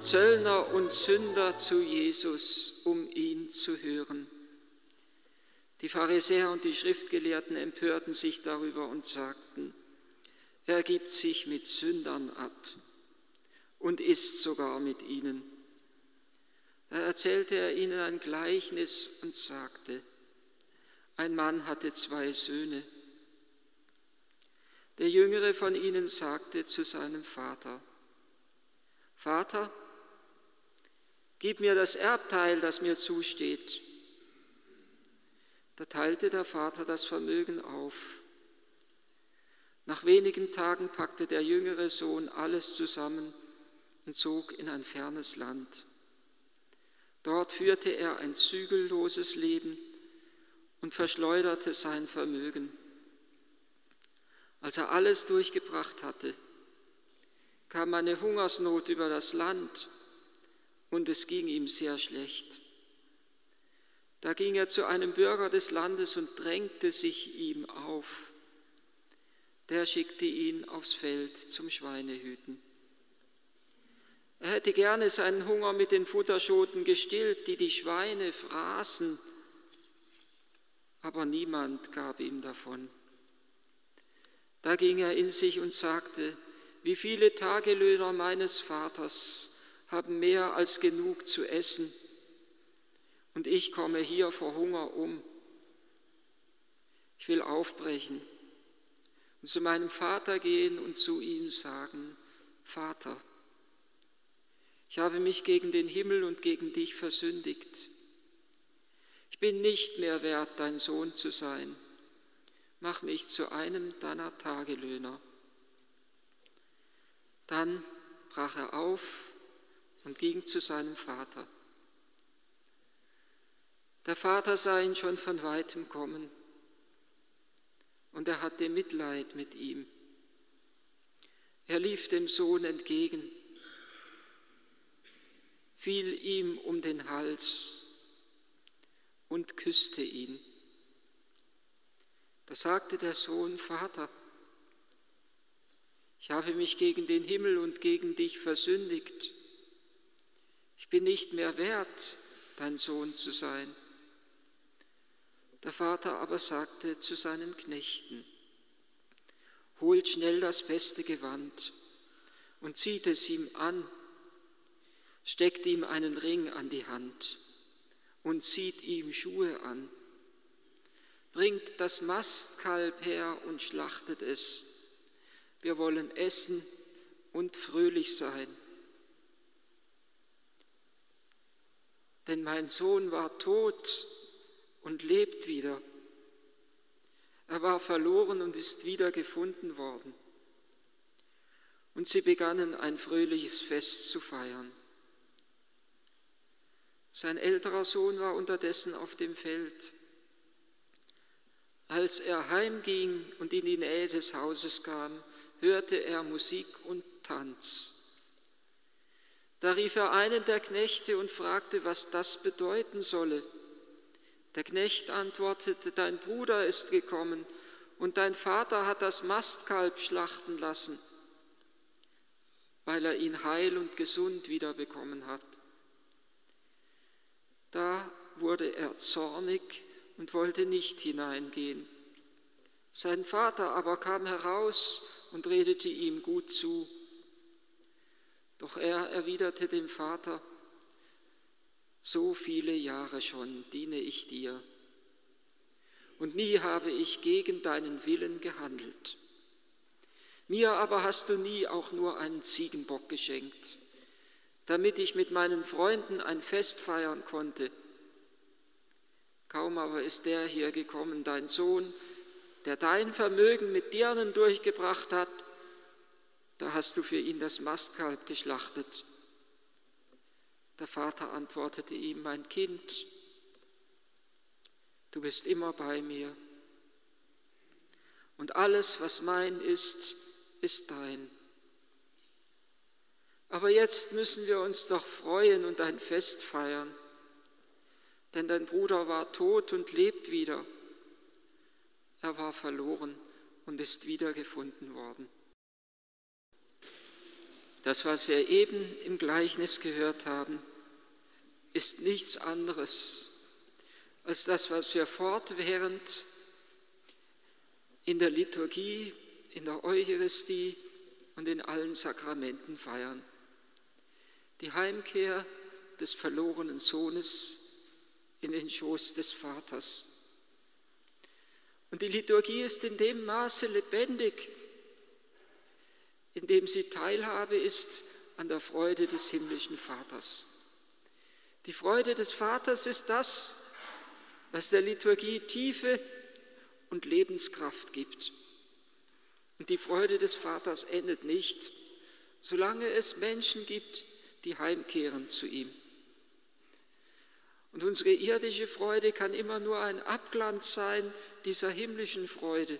Zöllner und Sünder zu Jesus, um ihn zu hören. Die Pharisäer und die Schriftgelehrten empörten sich darüber und sagten, er gibt sich mit Sündern ab und isst sogar mit ihnen. Da erzählte er ihnen ein Gleichnis und sagte, ein Mann hatte zwei Söhne. Der jüngere von ihnen sagte zu seinem Vater, Vater, gib mir das Erbteil, das mir zusteht. Da teilte der Vater das Vermögen auf. Nach wenigen Tagen packte der jüngere Sohn alles zusammen und zog in ein fernes Land. Dort führte er ein zügelloses Leben und verschleuderte sein Vermögen. Als er alles durchgebracht hatte, kam eine Hungersnot über das Land und es ging ihm sehr schlecht. Da ging er zu einem Bürger des Landes und drängte sich ihm auf. Der schickte ihn aufs Feld zum Schweinehüten. Er hätte gerne seinen Hunger mit den Futterschoten gestillt, die die Schweine fraßen, aber niemand gab ihm davon. Da ging er in sich und sagte, wie viele Tagelöhner meines Vaters haben mehr als genug zu essen, und ich komme hier vor Hunger um. Ich will aufbrechen und zu meinem Vater gehen und zu ihm sagen, Vater, ich habe mich gegen den Himmel und gegen dich versündigt. Ich bin nicht mehr wert, dein Sohn zu sein mach mich zu einem deiner Tagelöhner. Dann brach er auf und ging zu seinem Vater. Der Vater sah ihn schon von weitem kommen und er hatte Mitleid mit ihm. Er lief dem Sohn entgegen, fiel ihm um den Hals und küsste ihn. Da sagte der Sohn, Vater, ich habe mich gegen den Himmel und gegen dich versündigt. Ich bin nicht mehr wert, dein Sohn zu sein. Der Vater aber sagte zu seinen Knechten, holt schnell das beste Gewand und zieht es ihm an, steckt ihm einen Ring an die Hand und zieht ihm Schuhe an Bringt das Mastkalb her und schlachtet es. Wir wollen essen und fröhlich sein. Denn mein Sohn war tot und lebt wieder. Er war verloren und ist wieder gefunden worden. Und sie begannen ein fröhliches Fest zu feiern. Sein älterer Sohn war unterdessen auf dem Feld. Als er heimging und in die Nähe des Hauses kam, hörte er Musik und Tanz. Da rief er einen der Knechte und fragte, was das bedeuten solle. Der Knecht antwortete, dein Bruder ist gekommen und dein Vater hat das Mastkalb schlachten lassen, weil er ihn heil und gesund wiederbekommen hat. Da wurde er zornig und wollte nicht hineingehen. Sein Vater aber kam heraus und redete ihm gut zu. Doch er erwiderte dem Vater, so viele Jahre schon diene ich dir und nie habe ich gegen deinen Willen gehandelt. Mir aber hast du nie auch nur einen Ziegenbock geschenkt, damit ich mit meinen Freunden ein Fest feiern konnte. Kaum aber ist der hier gekommen, dein Sohn, der dein Vermögen mit Dirnen durchgebracht hat, da hast du für ihn das Mastkalb geschlachtet. Der Vater antwortete ihm, mein Kind, du bist immer bei mir und alles, was mein ist, ist dein. Aber jetzt müssen wir uns doch freuen und ein Fest feiern denn dein Bruder war tot und lebt wieder. Er war verloren und ist wiedergefunden worden. Das, was wir eben im Gleichnis gehört haben, ist nichts anderes als das, was wir fortwährend in der Liturgie, in der Eucharistie und in allen Sakramenten feiern. Die Heimkehr des verlorenen Sohnes in den Schoß des Vaters. Und die Liturgie ist in dem Maße lebendig, in dem sie Teilhabe ist an der Freude des himmlischen Vaters. Die Freude des Vaters ist das, was der Liturgie Tiefe und Lebenskraft gibt. Und die Freude des Vaters endet nicht, solange es Menschen gibt, die heimkehren zu ihm. Und unsere irdische Freude kann immer nur ein Abglanz sein dieser himmlischen Freude.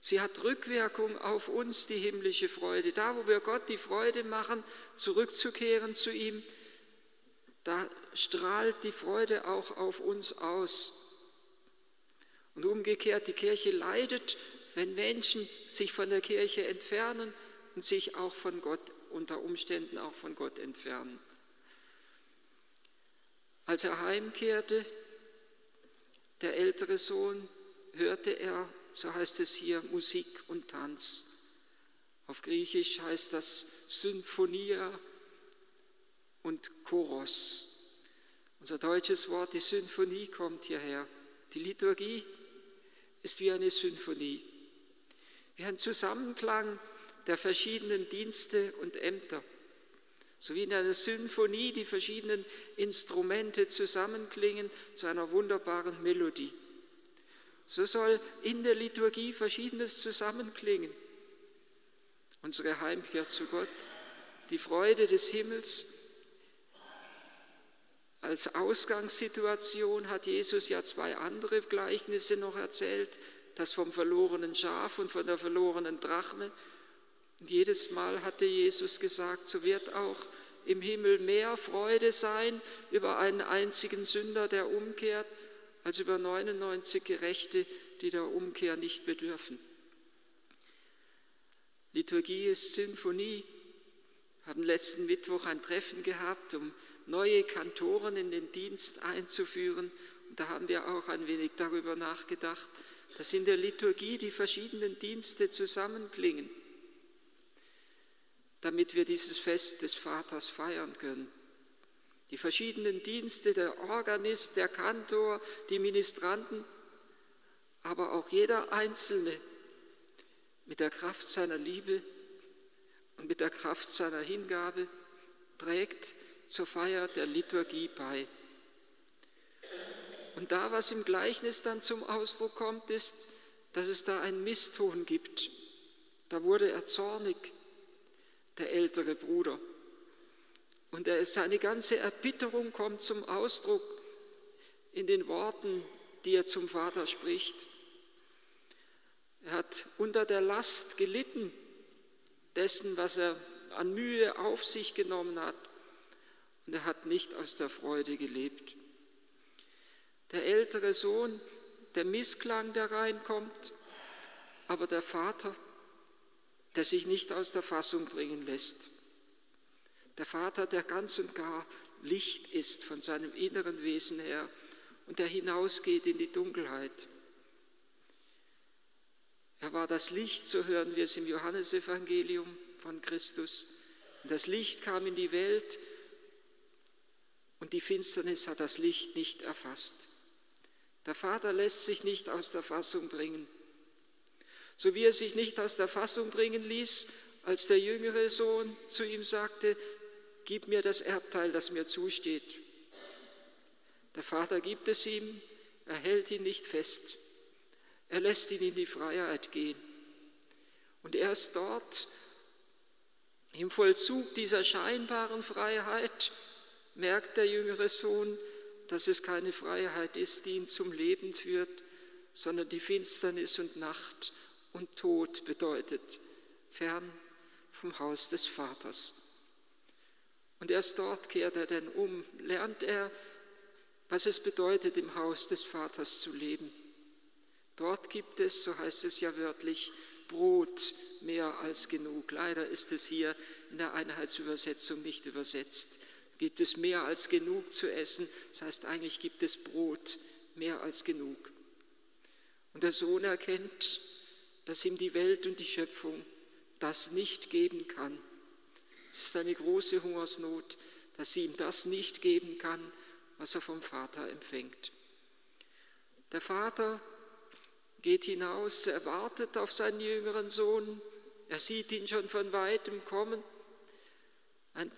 Sie hat Rückwirkung auf uns, die himmlische Freude. Da, wo wir Gott die Freude machen, zurückzukehren zu ihm, da strahlt die Freude auch auf uns aus. Und umgekehrt, die Kirche leidet, wenn Menschen sich von der Kirche entfernen und sich auch von Gott, unter Umständen auch von Gott entfernen. Als er heimkehrte, der ältere Sohn, hörte er, so heißt es hier, Musik und Tanz. Auf Griechisch heißt das Symphonia und Choros. Unser deutsches Wort, die Symphonie, kommt hierher. Die Liturgie ist wie eine Symphonie, wie ein Zusammenklang der verschiedenen Dienste und Ämter so wie in einer Symphonie die verschiedenen Instrumente zusammenklingen zu einer wunderbaren Melodie. So soll in der Liturgie Verschiedenes zusammenklingen. Unsere Heimkehr zu Gott, die Freude des Himmels. Als Ausgangssituation hat Jesus ja zwei andere Gleichnisse noch erzählt, das vom verlorenen Schaf und von der verlorenen Drachme und jedes Mal hatte Jesus gesagt, so wird auch im Himmel mehr Freude sein über einen einzigen Sünder, der umkehrt, als über 99 Gerechte, die der Umkehr nicht bedürfen. Liturgie ist Symphonie. Wir hatten letzten Mittwoch ein Treffen gehabt, um neue Kantoren in den Dienst einzuführen. Und da haben wir auch ein wenig darüber nachgedacht, dass in der Liturgie die verschiedenen Dienste zusammenklingen damit wir dieses Fest des Vaters feiern können. Die verschiedenen Dienste, der Organist, der Kantor, die Ministranten, aber auch jeder Einzelne mit der Kraft seiner Liebe und mit der Kraft seiner Hingabe trägt zur Feier der Liturgie bei. Und da, was im Gleichnis dann zum Ausdruck kommt, ist, dass es da einen Misston gibt. Da wurde er zornig, der ältere Bruder. Und seine ganze Erbitterung kommt zum Ausdruck in den Worten, die er zum Vater spricht. Er hat unter der Last gelitten dessen, was er an Mühe auf sich genommen hat. Und er hat nicht aus der Freude gelebt. Der ältere Sohn, der Missklang, der reinkommt, aber der Vater, der sich nicht aus der Fassung bringen lässt. Der Vater, der ganz und gar Licht ist von seinem inneren Wesen her und der hinausgeht in die Dunkelheit. Er war das Licht, so hören wir es im Johannesevangelium von Christus. Und das Licht kam in die Welt und die Finsternis hat das Licht nicht erfasst. Der Vater lässt sich nicht aus der Fassung bringen so wie er sich nicht aus der Fassung bringen ließ, als der jüngere Sohn zu ihm sagte, gib mir das Erbteil, das mir zusteht. Der Vater gibt es ihm, er hält ihn nicht fest, er lässt ihn in die Freiheit gehen. Und erst dort, im Vollzug dieser scheinbaren Freiheit, merkt der jüngere Sohn, dass es keine Freiheit ist, die ihn zum Leben führt, sondern die Finsternis und Nacht und Tod bedeutet, fern vom Haus des Vaters. Und erst dort kehrt er denn um, lernt er, was es bedeutet, im Haus des Vaters zu leben. Dort gibt es, so heißt es ja wörtlich, Brot mehr als genug. Leider ist es hier in der Einheitsübersetzung nicht übersetzt. Gibt es mehr als genug zu essen? Das heißt, eigentlich gibt es Brot mehr als genug. Und der Sohn erkennt, dass ihm die Welt und die Schöpfung das nicht geben kann. Es ist eine große Hungersnot, dass sie ihm das nicht geben kann, was er vom Vater empfängt. Der Vater geht hinaus, er wartet auf seinen jüngeren Sohn, er sieht ihn schon von weitem kommen. Ein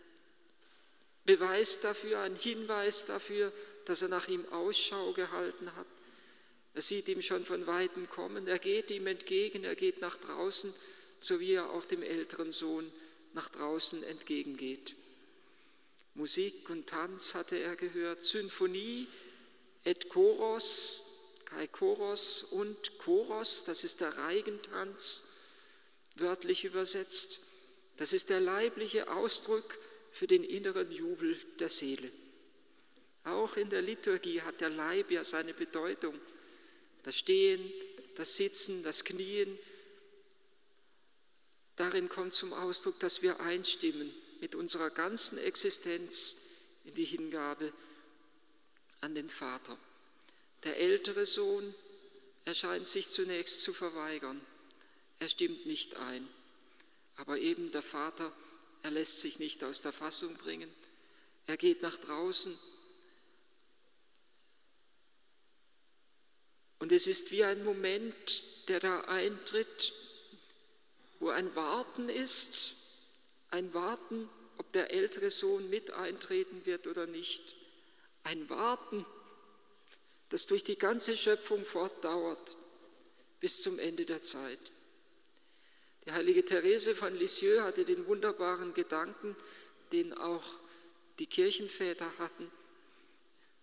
Beweis dafür, ein Hinweis dafür, dass er nach ihm Ausschau gehalten hat. Er sieht ihm schon von weitem kommen, er geht ihm entgegen, er geht nach draußen, so wie er auch dem älteren Sohn nach draußen entgegengeht. Musik und Tanz hatte er gehört, Symphonie et Choros, Kai Choros und Choros, das ist der Reigentanz, wörtlich übersetzt. Das ist der leibliche Ausdruck für den inneren Jubel der Seele. Auch in der Liturgie hat der Leib ja seine Bedeutung. Das Stehen, das Sitzen, das Knien. Darin kommt zum Ausdruck, dass wir einstimmen mit unserer ganzen Existenz in die Hingabe an den Vater. Der ältere Sohn erscheint sich zunächst zu verweigern. Er stimmt nicht ein. Aber eben der Vater, er lässt sich nicht aus der Fassung bringen. Er geht nach draußen. Und es ist wie ein Moment, der da eintritt, wo ein Warten ist, ein Warten, ob der ältere Sohn mit eintreten wird oder nicht. Ein Warten, das durch die ganze Schöpfung fortdauert bis zum Ende der Zeit. Die heilige Therese von Lisieux hatte den wunderbaren Gedanken, den auch die Kirchenväter hatten,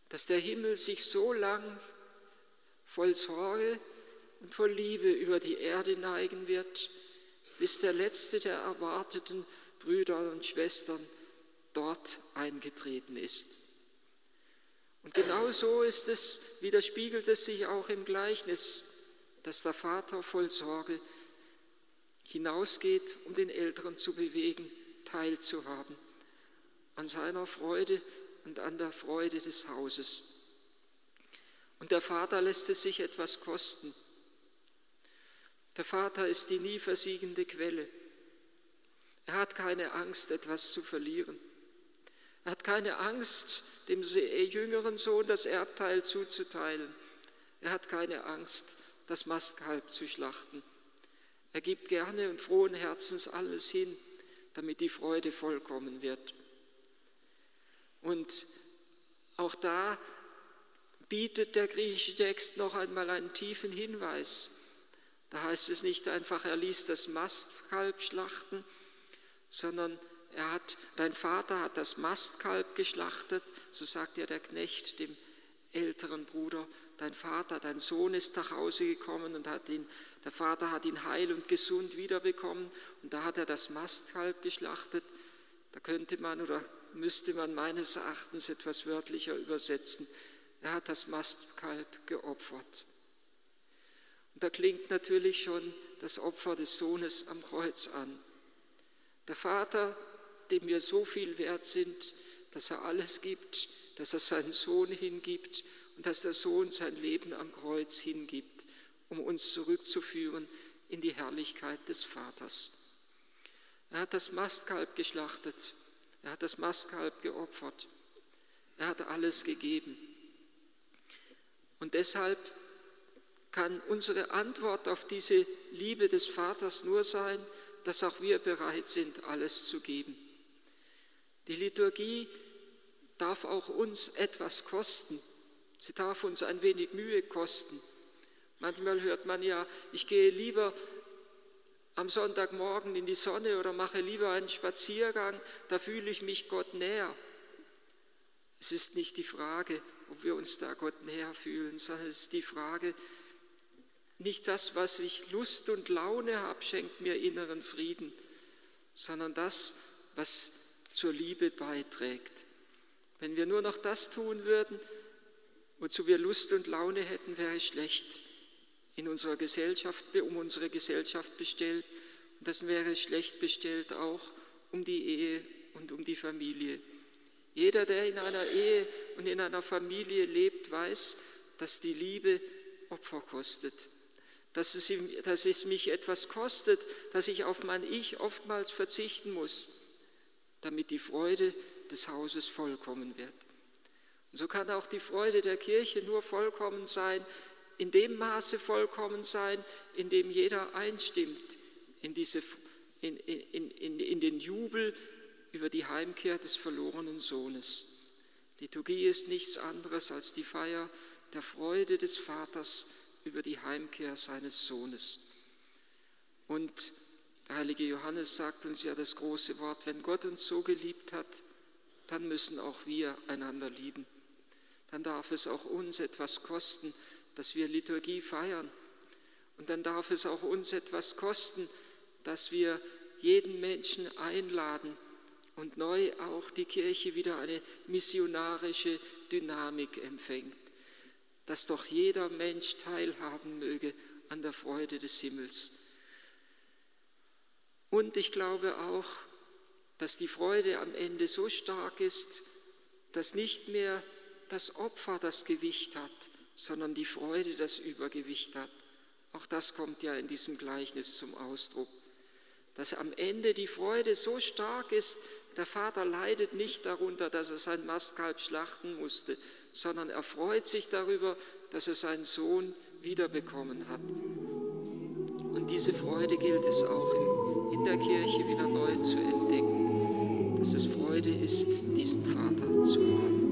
dass der Himmel sich so lang voll Sorge und voll Liebe über die Erde neigen wird, bis der letzte der erwarteten Brüder und Schwestern dort eingetreten ist. Und genau so ist es, widerspiegelt es sich auch im Gleichnis, dass der Vater voll Sorge hinausgeht, um den Älteren zu bewegen, teilzuhaben an seiner Freude und an der Freude des Hauses. Und der Vater lässt es sich etwas kosten. Der Vater ist die nie versiegende Quelle. Er hat keine Angst, etwas zu verlieren. Er hat keine Angst, dem jüngeren Sohn das Erbteil zuzuteilen. Er hat keine Angst, das Mastkalb zu schlachten. Er gibt gerne und frohen Herzens alles hin, damit die Freude vollkommen wird. Und auch da bietet der griechische Text noch einmal einen tiefen Hinweis. Da heißt es nicht einfach, er ließ das Mastkalb schlachten, sondern er hat, dein Vater hat das Mastkalb geschlachtet, so sagt ja der Knecht dem älteren Bruder, dein Vater, dein Sohn ist nach Hause gekommen und hat ihn, der Vater hat ihn heil und gesund wiederbekommen und da hat er das Mastkalb geschlachtet. Da könnte man oder müsste man meines Erachtens etwas wörtlicher übersetzen. Er hat das Mastkalb geopfert. Und da klingt natürlich schon das Opfer des Sohnes am Kreuz an. Der Vater, dem wir so viel wert sind, dass er alles gibt, dass er seinen Sohn hingibt und dass der Sohn sein Leben am Kreuz hingibt, um uns zurückzuführen in die Herrlichkeit des Vaters. Er hat das Mastkalb geschlachtet, er hat das Mastkalb geopfert, er hat alles gegeben. Und deshalb kann unsere Antwort auf diese Liebe des Vaters nur sein, dass auch wir bereit sind, alles zu geben. Die Liturgie darf auch uns etwas kosten. Sie darf uns ein wenig Mühe kosten. Manchmal hört man ja, ich gehe lieber am Sonntagmorgen in die Sonne oder mache lieber einen Spaziergang, da fühle ich mich Gott näher. Es ist nicht die Frage, ob wir uns da Gott näher fühlen, sondern es ist die Frage, nicht das, was ich Lust und Laune habe, schenkt mir inneren Frieden, sondern das, was zur Liebe beiträgt. Wenn wir nur noch das tun würden, wozu wir Lust und Laune hätten, wäre schlecht. in unserer Gesellschaft, um unsere Gesellschaft bestellt. Und das wäre schlecht bestellt auch um die Ehe und um die Familie. Jeder, der in einer Ehe und in einer Familie lebt, weiß, dass die Liebe Opfer kostet. Dass es, dass es mich etwas kostet, dass ich auf mein Ich oftmals verzichten muss, damit die Freude des Hauses vollkommen wird. Und so kann auch die Freude der Kirche nur vollkommen sein, in dem Maße vollkommen sein, in dem jeder einstimmt in, diese, in, in, in, in den Jubel über die Heimkehr des verlorenen Sohnes. Liturgie ist nichts anderes als die Feier der Freude des Vaters über die Heimkehr seines Sohnes. Und der heilige Johannes sagt uns ja das große Wort, wenn Gott uns so geliebt hat, dann müssen auch wir einander lieben. Dann darf es auch uns etwas kosten, dass wir Liturgie feiern. Und dann darf es auch uns etwas kosten, dass wir jeden Menschen einladen und neu auch die Kirche wieder eine missionarische Dynamik empfängt, dass doch jeder Mensch teilhaben möge an der Freude des Himmels. Und ich glaube auch, dass die Freude am Ende so stark ist, dass nicht mehr das Opfer das Gewicht hat, sondern die Freude das Übergewicht hat. Auch das kommt ja in diesem Gleichnis zum Ausdruck. Dass am Ende die Freude so stark ist, der Vater leidet nicht darunter, dass er sein Mastkalb schlachten musste, sondern er freut sich darüber, dass er seinen Sohn wiederbekommen hat. Und diese Freude gilt es auch in, in der Kirche wieder neu zu entdecken, dass es Freude ist, diesen Vater zu haben.